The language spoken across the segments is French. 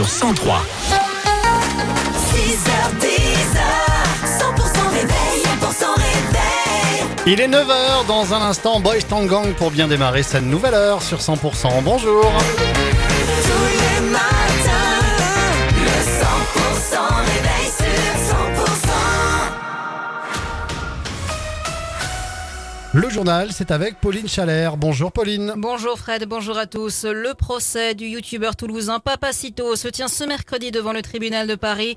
sur 103. 6h10, 100% réveil, 100% réveil. Il est 9h dans un instant, Boys Tangang pour bien démarrer cette nouvelle heure sur 100%. Bonjour Tous les Le journal, c'est avec Pauline Chalère. Bonjour Pauline. Bonjour Fred, bonjour à tous. Le procès du youtubeur toulousain Papacito se tient ce mercredi devant le tribunal de Paris.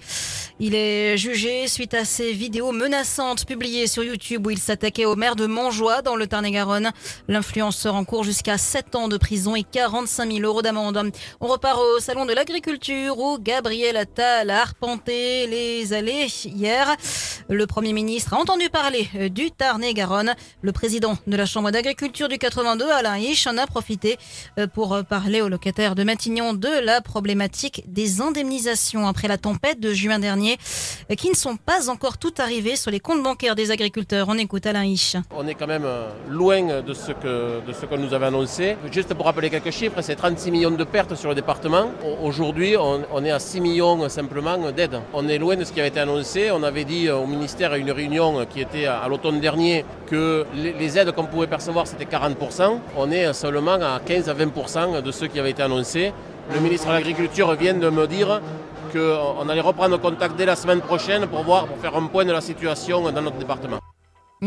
Il est jugé suite à ses vidéos menaçantes publiées sur YouTube où il s'attaquait au maire de Montjoie dans le Tarn-et-Garonne. L'influenceur encourt jusqu'à 7 ans de prison et 45 000 euros d'amende. On repart au salon de l'agriculture où Gabriel Attal a arpenté les allées hier. Le Premier ministre a entendu parler du Tarn-et-Garonne. Président de la Chambre d'agriculture du 82, Alain Hiche, en a profité euh, pour euh, parler aux locataires de Matignon de la problématique des indemnisations après la tempête de juin dernier, euh, qui ne sont pas encore toutes arrivées sur les comptes bancaires des agriculteurs. On écoute Alain Hiche. On est quand même loin de ce que de nous avait annoncé. Juste pour rappeler quelques chiffres, c'est 36 millions de pertes sur le département. Au- Aujourd'hui, on, on est à 6 millions simplement d'aides. On est loin de ce qui avait été annoncé. On avait dit au ministère à une réunion qui était à l'automne dernier que les, les aides qu'on pouvait percevoir c'était 40%. On est seulement à 15 à 20% de ce qui avait été annoncé. Le ministre de l'Agriculture vient de me dire qu'on allait reprendre contact dès la semaine prochaine pour voir, pour faire un point de la situation dans notre département.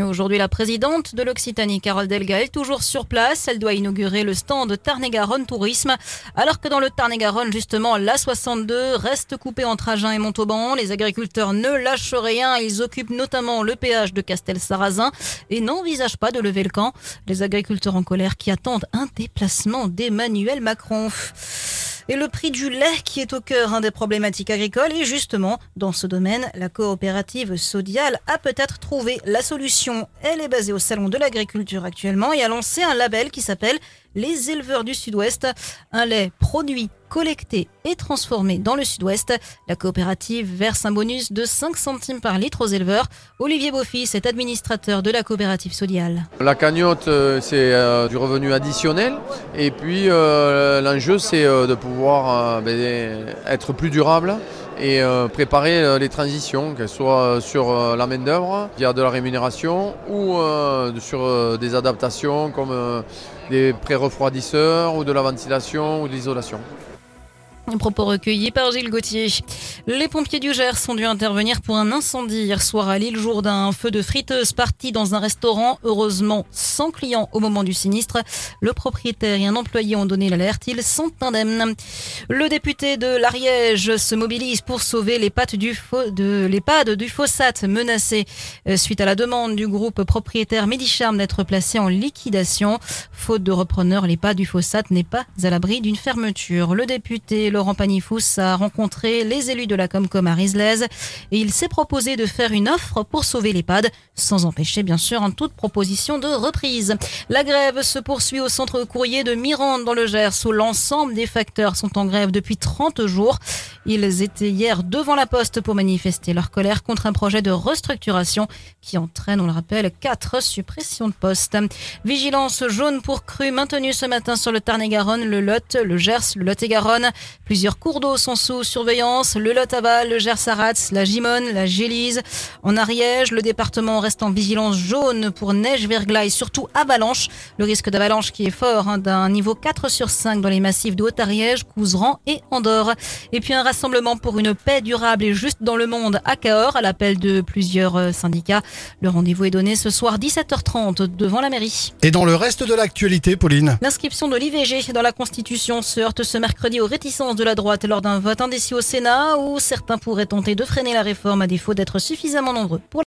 Aujourd'hui, la présidente de l'Occitanie, Carole Delga, est toujours sur place. Elle doit inaugurer le stand Tarn-et-Garonne Tourisme. Alors que dans le Tarn-et-Garonne, justement, l'A62 reste coupée entre Agen et Montauban. Les agriculteurs ne lâchent rien. Ils occupent notamment le péage de Castel-Sarrazin et n'envisagent pas de lever le camp. Les agriculteurs en colère qui attendent un déplacement d'Emmanuel Macron. Et le prix du lait qui est au cœur hein, des problématiques agricoles. Et justement, dans ce domaine, la coopérative Sodial a peut-être trouvé la solution. Elle est basée au Salon de l'Agriculture actuellement et a lancé un label qui s'appelle Les éleveurs du Sud-Ouest. Un lait produit, collecté et transformé dans le Sud-Ouest. La coopérative verse un bonus de 5 centimes par litre aux éleveurs. Olivier Beaufils est administrateur de la coopérative Sodial. La cagnotte, euh, c'est euh, du revenu additionnel. Et puis, euh, l'enjeu, c'est de pouvoir ben, être plus durable et euh, préparer euh, les transitions, qu'elles soient euh, sur la main-d'œuvre, via de la rémunération, ou sur des adaptations comme des pré-refroidisseurs, ou de la ventilation, ou de l'isolation. Propos recueilli par Gilles Gauthier. Les pompiers du Gers ont dû intervenir pour un incendie hier soir à l'île Jourdain. Un feu de friteuse parti dans un restaurant. Heureusement, sans clients au moment du sinistre. Le propriétaire et un employé ont donné l'alerte. Ils sont indemnes. Le député de l'Ariège se mobilise pour sauver les pattes du de l'EHPAD du phosphate menacé euh, suite à la demande du groupe propriétaire Medicharm d'être placé en liquidation. Faute de repreneur, l'EHPAD du phosphate n'est pas à l'abri d'une fermeture. Le député Laurent Panifous a rencontré les élus de la Comcom à et il s'est proposé de faire une offre pour sauver l'EHPAD, sans empêcher bien sûr en toute proposition de reprise. La grève se poursuit au centre courrier de Mirande dans le Gers où l'ensemble des facteurs sont en grève depuis 30 jours. Ils étaient hier devant la poste pour manifester leur colère contre un projet de restructuration qui entraîne, on le rappelle, quatre suppressions de postes. Vigilance jaune pour crue maintenue ce matin sur le Tarn-et-Garonne, le Lot, le Gers, le Lot-et-Garonne. Plusieurs cours d'eau sont sous surveillance, le Lot-Aval, le Gers-Arats, la Gimone, la Gélise. En Ariège, le département reste en vigilance jaune pour neige, verglas et surtout avalanche. Le risque d'avalanche qui est fort, hein, d'un niveau 4 sur 5 dans les massifs de Haute-Ariège, Couseran et Andorre. Et puis un rassemblement pour une paix durable et juste dans le monde à Cahors, à l'appel de plusieurs euh, syndicats. Le rendez-vous est donné ce soir 17h30 devant la mairie. Et dans le reste de l'actualité, Pauline? L'inscription de l'IVG dans la Constitution se heurte ce mercredi aux réticences de la droite lors d'un vote indécis au Sénat où certains pourraient tenter de freiner la réforme à défaut d'être suffisamment nombreux